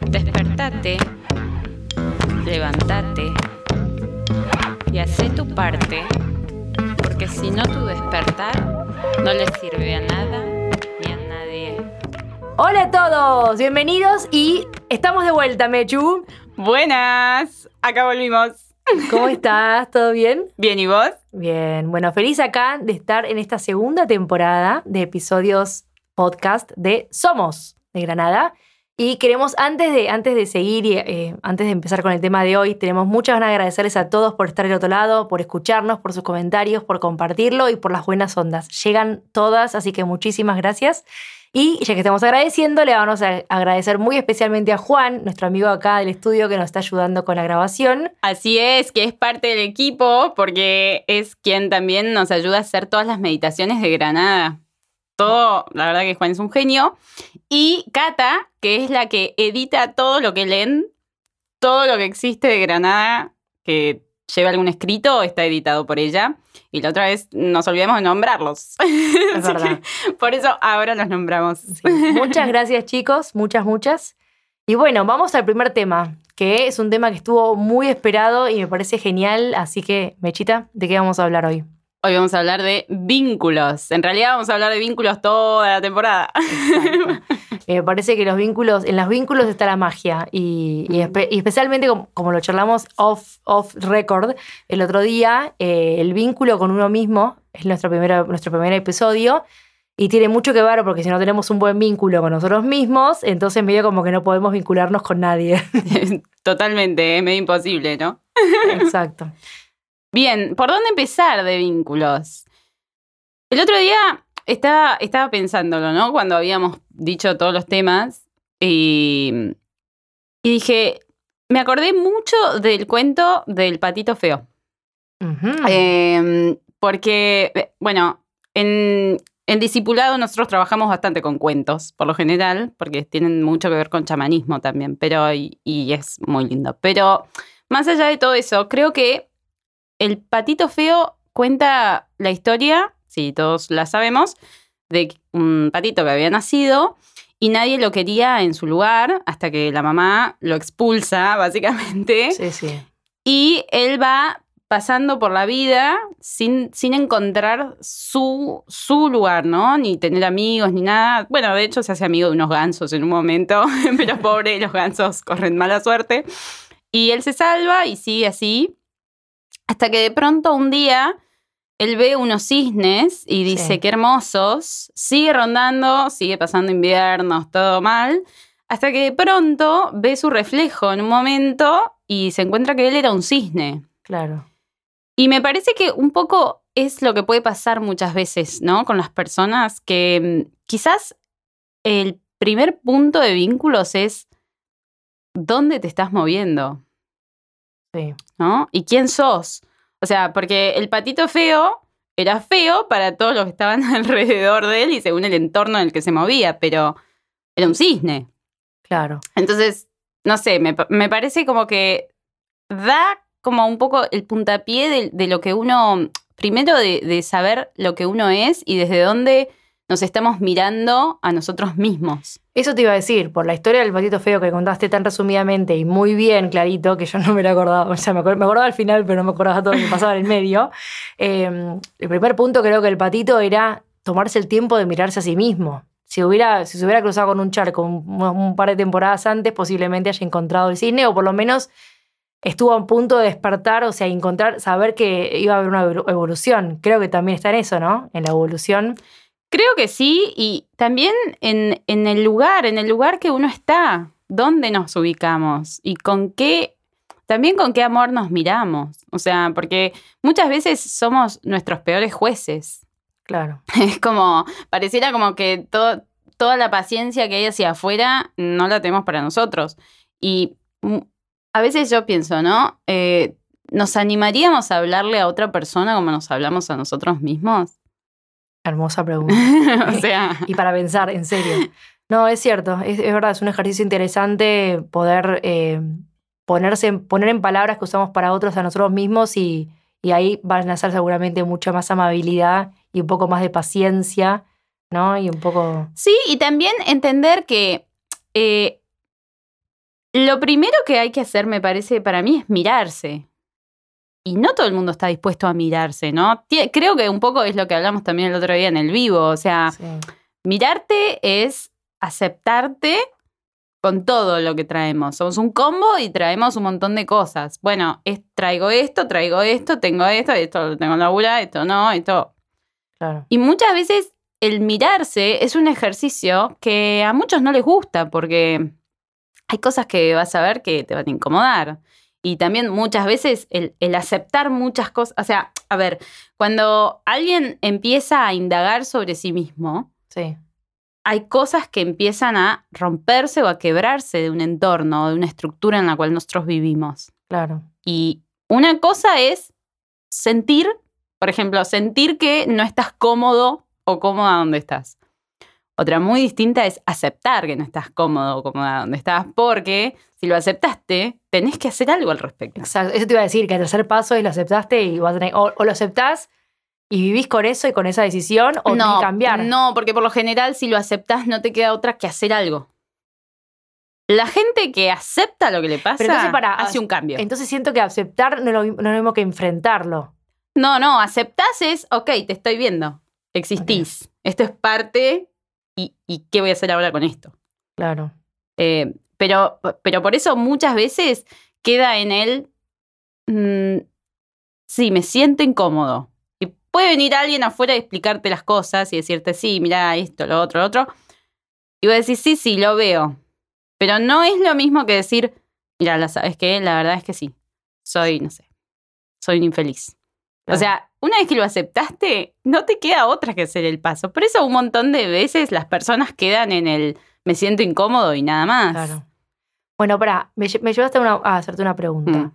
Despertate, levántate y haz tu parte, porque si no tu despertar no le sirve a nada ni a nadie. Hola a todos, bienvenidos y estamos de vuelta, Mechu. Buenas, acá volvimos. ¿Cómo estás? ¿Todo bien? Bien, ¿y vos? Bien, bueno, feliz acá de estar en esta segunda temporada de episodios podcast de Somos de Granada. Y queremos, antes de, antes de seguir y eh, antes de empezar con el tema de hoy, tenemos muchas ganas de agradecerles a todos por estar del otro lado, por escucharnos, por sus comentarios, por compartirlo y por las buenas ondas. Llegan todas, así que muchísimas gracias. Y ya que estamos agradeciendo, le vamos a agradecer muy especialmente a Juan, nuestro amigo acá del estudio que nos está ayudando con la grabación. Así es, que es parte del equipo porque es quien también nos ayuda a hacer todas las meditaciones de Granada todo, la verdad que Juan es un genio. Y Cata, que es la que edita todo lo que leen, todo lo que existe de Granada, que lleva algún escrito, está editado por ella. Y la otra vez nos olvidamos de nombrarlos. Es verdad. por eso ahora los nombramos. Muchas gracias, chicos. Muchas, muchas. Y bueno, vamos al primer tema, que es un tema que estuvo muy esperado y me parece genial. Así que, Mechita, ¿de qué vamos a hablar hoy? Hoy vamos a hablar de vínculos. En realidad vamos a hablar de vínculos toda la temporada. Me eh, parece que los vínculos, en los vínculos está la magia. Y, especialmente como, lo charlamos off, off record el otro día, eh, el vínculo con uno mismo es nuestro, nuestro primer episodio. Y tiene mucho que ver porque si no tenemos un buen vínculo con nosotros mismos, entonces medio como que no podemos vincularnos con nadie. Totalmente, es medio imposible, ¿no? Exacto. Bien, ¿por dónde empezar de vínculos? El otro día estaba, estaba pensándolo, ¿no? Cuando habíamos dicho todos los temas y, dije, me acordé mucho del cuento del patito feo. Em, porque, eh, bueno, en, en Discipulado nosotros trabajamos bastante con cuentos, por lo general, porque tienen mucho que ver con chamanismo también, pero y, y es muy lindo. Pero más allá de todo eso, creo que el patito feo cuenta la historia, si todos la sabemos, de un patito que había nacido y nadie lo quería en su lugar hasta que la mamá lo expulsa, básicamente. Sí, sí. Y él va pasando por la vida sin, sin encontrar su, su lugar, ¿no? Ni tener amigos, ni nada. Bueno, de hecho se hace amigo de unos gansos en un momento, pero pobre, los gansos corren mala suerte. Y él se salva y sigue así. Hasta que de pronto un día él ve unos cisnes y dice, qué hermosos, sigue rondando, sigue pasando inviernos, todo mal, hasta que de pronto ve su reflejo en un momento y se encuentra que él era un cisne. Claro. Y me parece que un poco es lo que puede pasar muchas veces, ¿no? Con las personas que mm, quizás el primer punto de vínculos es dónde te estás moviendo. Sí. ¿No? ¿Y quién sos? O sea, porque el patito feo era feo para todos los que estaban alrededor de él y según el entorno en el que se movía, pero era un cisne. Claro. Entonces, no sé, me, parece como que da como un poco el puntapié de, lo que uno, primero de, saber lo que uno es y desde dónde nos estamos mirando a nosotros mismos. Eso te iba a decir, por la historia del patito feo que contaste tan resumidamente y muy bien clarito, que yo no me lo acordaba, o sea, me, acordaba al final, pero no me acordaba todo lo que pasaba en el medio. Em, el primer punto creo que el patito era tomarse el tiempo de mirarse a sí mismo. Si, hubiera, si se hubiera cruzado con un charco un, par de temporadas antes, posiblemente haya encontrado el cisne, o por lo menos estuvo a punto de despertar, o sea, encontrar, saber que iba a haber una evolución. Creo que también está en eso, ¿no? En la evolución. Creo que sí, y también en, en, el lugar, en el lugar que uno está, dónde nos ubicamos y con qué, también con qué amor nos miramos. O sea, porque muchas veces somos nuestros peores jueces. Claro. Es como, pareciera como que todo, toda la paciencia que hay hacia afuera no la tenemos para nosotros. Y a veces yo pienso, ¿no? Eh, ¿Nos animaríamos a hablarle a otra persona como nos hablamos a nosotros mismos? Hermosa pregunta. o sea. y para pensar, en serio. No, es cierto, es, verdad, es un ejercicio interesante poder eh, ponerse, poner en palabras que usamos para otros a nosotros mismos y, y, ahí van a nacer seguramente mucha más amabilidad y un poco más de paciencia, ¿no? Y un poco... Sí, y también entender que eh, Lo primero que hay que hacer, me parece, para mí es mirarse. Y no todo el mundo está dispuesto a mirarse, ¿no? Creo que un poco es lo que hablamos también el otro día en el vivo. O sea, Sí. mirarte es aceptarte con todo lo que traemos. Somos un combo y traemos un montón de cosas. Bueno, es, traigo esto, traigo esto, tengo esto, esto lo tengo en la bula, esto no, esto. Claro. Y muchas veces el mirarse es un ejercicio que a muchos no les gusta porque hay cosas que vas a ver que te van a incomodar. Y también muchas veces el, el aceptar muchas cosas, o sea, a ver, cuando alguien empieza a indagar sobre sí mismo, Sí. hay cosas que empiezan a romperse o a quebrarse de un entorno, de una estructura en la cual nosotros vivimos. Claro. Y una cosa es sentir, por ejemplo, sentir que no estás cómodo o cómoda donde estás. Otra muy distinta es aceptar que no estás cómodo o cómoda donde estás, porque si lo aceptaste, tenés que hacer algo al respecto. Exacto. Eso te iba a decir, que el tercer paso es lo aceptaste y vas a tener, o, o lo aceptás y vivís con eso y con esa decisión, o que cambiar. No, porque por lo general, si lo aceptas, no te queda otra que hacer algo. La gente que acepta lo que le pasa Pero entonces, para- hace un cambio. Entonces siento que aceptar no lo, no es lo mismo que enfrentarlo. No, no, aceptás es, ok, te estoy viendo, existís, esto es parte y, y ¿qué voy a hacer ahora con esto? Claro. Eh, pero, pero por eso muchas veces queda en él, mm, sí, me siento incómodo. Y puede venir alguien afuera y explicarte las cosas y decirte, sí, mira esto, lo otro, lo otro. Y voy a decir, sí, sí, lo veo. Pero no es lo mismo que decir, mira, la sabes qué, la verdad es que sí, soy, no sé, soy un infeliz. O sea, una vez que lo aceptaste, no te queda otra que hacer el paso. Por eso un montón de veces las personas quedan en el me siento incómodo y nada más. Claro. Bueno, para, me, lle- me llevaste a, una- a hacerte una pregunta. Mm.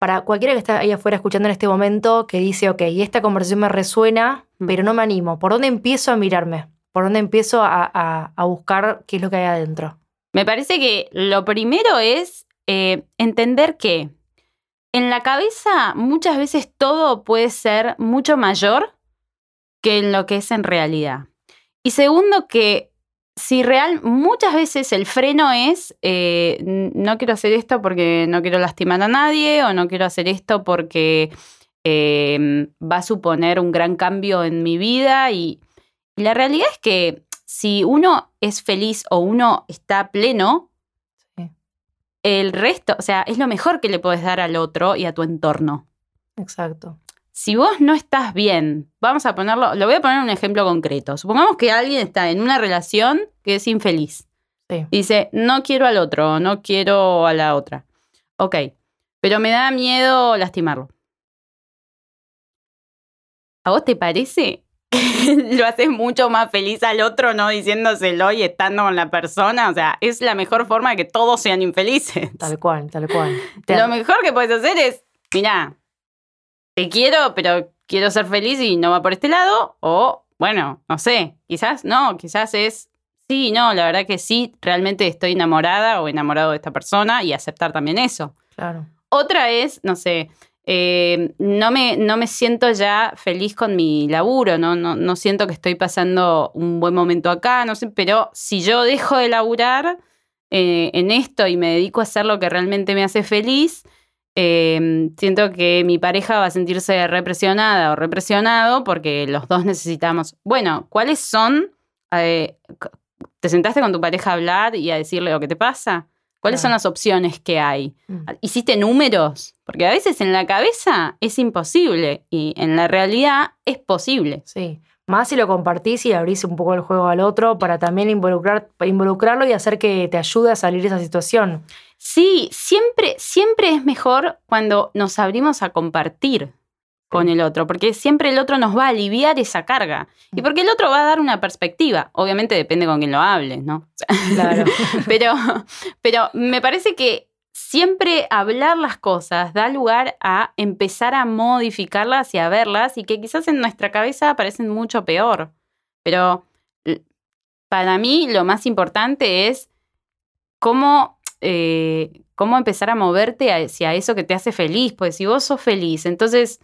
Para cualquiera que está ahí afuera escuchando en este momento que dice, ok, esta conversación me resuena, Mm. pero no me animo. ¿Por dónde empiezo a mirarme? ¿Por dónde empiezo a, a- a buscar qué es lo que hay adentro? Me parece que lo primero es eh, entender que en la cabeza muchas veces todo puede ser mucho mayor que en lo que es en realidad. Y segundo, que si real, muchas veces el freno es, eh, no quiero hacer esto porque no quiero lastimar a nadie o no quiero hacer esto porque eh, va a suponer un gran cambio en mi vida. Y, la realidad es que si uno es feliz o uno está pleno. El resto, o sea, es lo mejor que le puedes dar al otro y a tu entorno. Exacto. Si vos no estás bien, vamos a ponerlo, lo voy a poner un ejemplo concreto. Supongamos que alguien está en una relación que es infeliz. Sí. Dice, no quiero al otro, no quiero a la otra. Ok, pero me da miedo lastimarlo. ¿A vos te parece lo haces mucho más feliz al otro no diciéndoselo y estando con la persona? O sea, es la mejor forma de que todos sean infelices. Tal cual, tal cual. Te- Lo mejor que puedes hacer es, mira, te quiero, pero quiero ser feliz y no va por este lado. O, bueno, no sé, quizás no, quizás es, sí, no, la verdad que sí, realmente estoy enamorada o enamorado de esta persona y aceptar también eso. Claro. Otra es, no sé, eh, no, me, no me siento ya feliz con mi laburo, ¿no? No, no siento que estoy pasando un buen momento acá, no sé, pero si yo dejo de laburar eh, en esto y me dedico a hacer lo que realmente me hace feliz, eh, siento que mi pareja va a sentirse represionada o represionado porque los dos necesitamos. Bueno, ¿cuáles son? ¿Te sentaste con tu pareja a hablar y a decirle lo que te pasa? ¿Cuáles son las opciones que hay? Mm. ¿Hiciste números? Porque a veces en la cabeza es imposible y en la realidad es posible. Sí. Más si lo compartís y abrís un poco el juego al otro para también involucrar, involucrarlo y hacer que te ayude a salir de esa situación. Sí, siempre, siempre es mejor cuando nos abrimos a compartir con el otro, porque siempre el otro nos va a aliviar esa carga. Y porque el otro va a dar una perspectiva. Obviamente depende con quién lo hables, ¿no? Claro. pero, pero me parece que siempre hablar las cosas da lugar a empezar a modificarlas y a verlas y que quizás en nuestra cabeza parecen mucho peor. Pero para mí lo más importante es cómo, eh, cómo empezar a moverte hacia eso que te hace feliz. Pues si vos sos feliz, entonces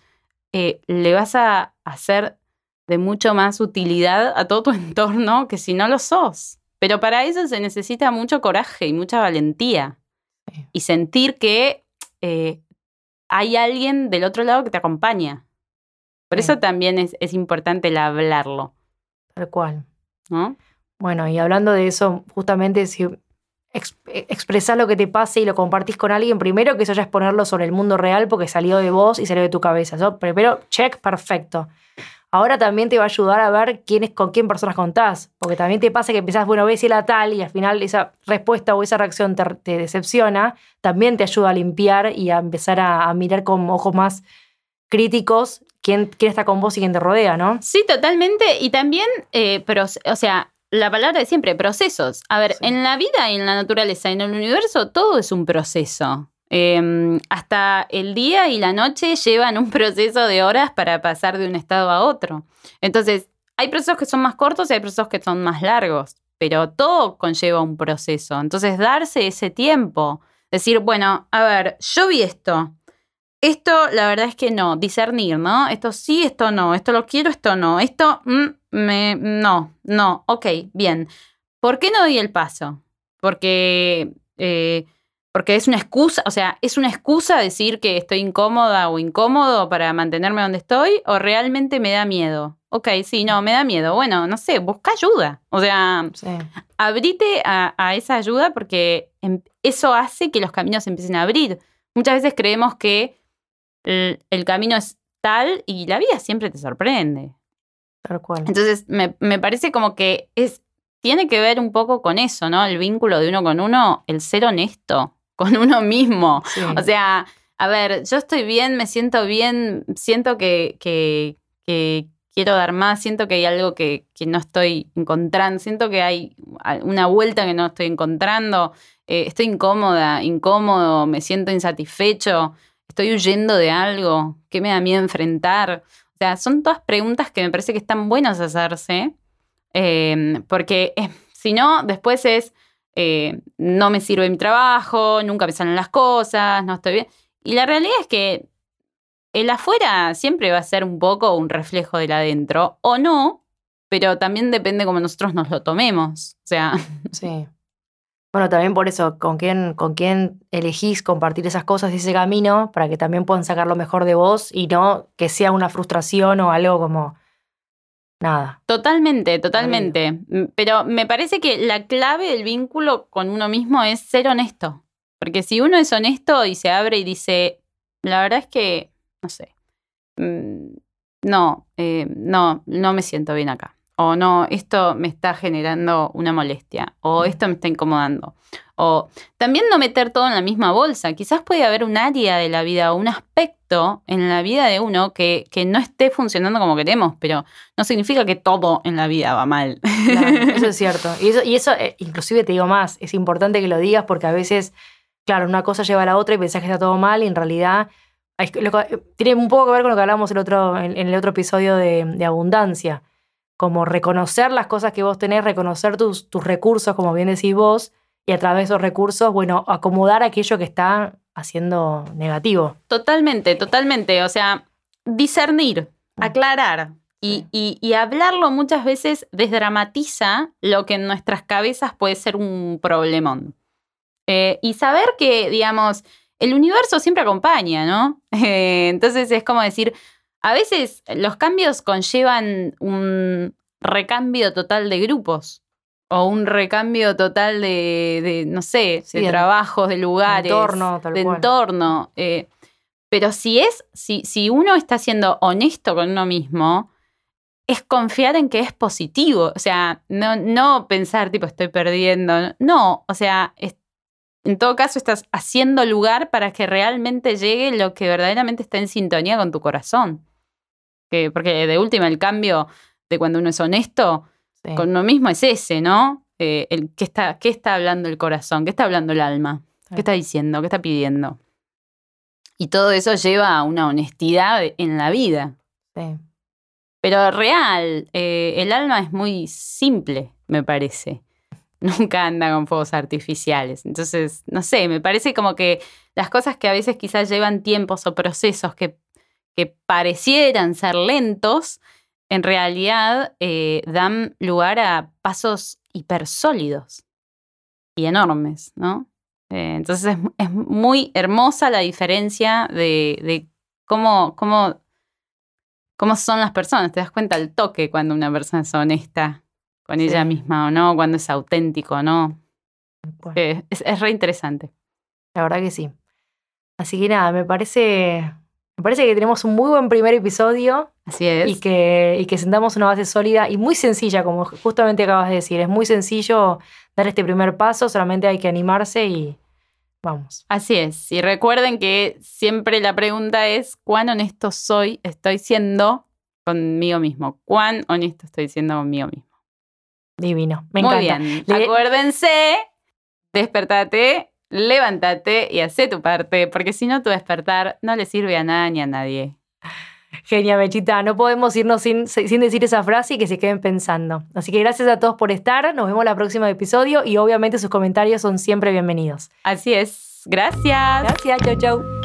eh, le vas a hacer de mucho más utilidad a todo tu entorno que si no lo sos. Pero para eso se necesita mucho coraje y mucha valentía. Sí. Y sentir que eh, hay alguien del otro lado que te acompaña. Por Sí. eso también es, es importante el hablarlo, Tal cual. ¿no? Bueno, y hablando de eso, justamente si eh, expresás lo que te pase y lo compartís con alguien, primero que eso ya es ponerlo sobre el mundo real porque salió de vos y salió de tu cabeza. Primero, check, perfecto. Ahora también te va a ayudar a ver quién es, con quién personas contás, porque también te pasa que empezás, bueno, ves si la tal y al final esa respuesta o esa reacción te, decepciona, también te ayuda a limpiar y a empezar a, mirar con ojos más críticos quién, quién está con vos y quién te rodea, ¿no? Sí, totalmente. Y también, eh, proce- o sea, la palabra de siempre, procesos. A ver, Sí. en la vida y en la naturaleza, en el universo, todo es un proceso. Eh, hasta el día y la noche llevan un proceso de horas para pasar de un estado a otro. Entonces, hay procesos que son más cortos y hay procesos que son más largos, pero todo conlleva un proceso. Entonces, darse ese tiempo, decir, bueno, a ver, yo vi esto. Esto, la verdad es que no, discernir, ¿no? Esto sí, esto no, esto lo quiero, esto no, esto mm, me, no, no, ok, bien. ¿Por qué no doy el paso? Porque, eh, porque es una excusa, o sea, es una excusa decir que estoy incómoda o incómodo para mantenerme donde estoy o realmente me da miedo. Ok, sí, no, me da miedo. Bueno, no sé, busca ayuda. O sea, Sí. abrite a, a esa ayuda porque em- eso hace que los caminos se empiecen a abrir. Muchas veces creemos que el, el camino es tal y la vida siempre te sorprende. Tal cual. Entonces, me, me parece como que es, tiene que ver un poco con eso, ¿no? El vínculo de uno con uno, el ser honesto con uno mismo. Sí. O sea, a ver, yo estoy bien, me siento bien, siento que, que, que quiero dar más, siento que hay algo que, que no estoy encontrando, siento que hay una vuelta que no estoy encontrando, eh, estoy incómoda, incómodo, me siento insatisfecho, estoy huyendo de algo, ¿qué me da miedo enfrentar? O sea, son todas preguntas que me parece que están buenas hacerse, eh, porque si no, después es, eh, no me sirve mi trabajo, nunca me las cosas, no estoy bien. Y la realidad es que el afuera siempre va a ser un poco un reflejo del adentro, o no, pero también depende cómo nosotros nos lo tomemos. O sea, Sí. Bueno, también por eso, con quién, con quién elegís compartir esas cosas y ese camino, para que también puedan sacar lo mejor de vos y no que sea una frustración o algo como nada. totalmente, totalmente. Mm, Pero me parece que la clave del vínculo con uno mismo es ser honesto. Porque si uno es honesto y se abre y dice, la verdad es que, no sé, mm, no, eh, no, no me siento bien acá. O no, esto me está generando una molestia. O esto me está incomodando. O también no meter todo en la misma bolsa. Quizás puede haber un área de la vida o un aspecto en la vida de uno que, que no esté funcionando como queremos, pero no significa que todo en la vida va mal. Claro, eso es cierto. Y eso, y eso eh, inclusive te digo más, es importante que lo digas porque a veces, claro, una cosa lleva a la otra y pensás que está todo mal y en realidad que- tiene un poco que ver con lo que hablamos el otro, en, en el otro episodio de, de abundancia. Como reconocer las cosas que vos tenés, reconocer tus, tus recursos, como bien decís vos, y a través de esos recursos, bueno, acomodar aquello que está haciendo negativo. Totalmente, totalmente. O sea, discernir, Mm. aclarar y, y hablarlo muchas veces desdramatiza lo que en nuestras cabezas puede ser un problemón. Eh, y saber que, digamos, el universo siempre acompaña, ¿no? Eh, entonces es como decir, a veces los cambios conllevan un recambio total de grupos o un recambio total de, de, no sé, Sí, de de- trabajos, de lugares, entorno, tal de cual. entorno. eh, pero si es, si, si uno está siendo honesto con uno mismo, es confiar en que es positivo. O sea, no, no pensar, tipo, estoy perdiendo. No, o sea, es- en todo caso estás haciendo lugar para que realmente llegue lo que verdaderamente está en sintonía con tu corazón. Que, porque de última, el cambio de cuando uno es honesto Sí. con uno mismo es ese, ¿no? Eh, el, ¿qué, está, ¿Qué está hablando el corazón? ¿Qué está hablando el alma? ¿Qué está diciendo? ¿Qué está pidiendo? Y todo eso lleva a una honestidad en la vida. Sí. Pero real, eh, el alma es muy simple, me parece. Nunca anda con fuegos artificiales. Entonces, no sé, me parece como que las cosas que a veces quizás llevan tiempos o procesos que, que parecieran ser lentos, en realidad eh, dan lugar a pasos hipersólidos y enormes, ¿no? Eh, entonces es, es muy hermosa la diferencia de, de cómo, cómo, cómo son las personas. Te das cuenta al toque cuando una persona es honesta con ella misma o no, cuando es auténtico o no. Bueno, Eh, es, es re interesante. la verdad que sí. Así que nada, me parece, me parece que tenemos un muy buen primer episodio Así es. y que, y que sentamos una base sólida y muy sencilla, como justamente acabas de decir. Es muy sencillo dar este primer paso, solamente hay que animarse y vamos. Así es. Y recuerden que siempre la pregunta es, ¿cuán honesto soy, estoy siendo conmigo mismo? ¿Cuán honesto estoy siendo conmigo mismo? Divino, me Muy encanta. bien. Le- Acuérdense, despertate, levántate y hacé tu parte, porque si no tu despertar no le sirve a nada ni a nadie. Genia, Mechita. No podemos irnos sin, sin decir esa frase y que se queden pensando. Así que gracias a todos por estar. Nos vemos en el próximo episodio y obviamente sus comentarios son siempre bienvenidos. Así es. Gracias. Gracias, chau, chau.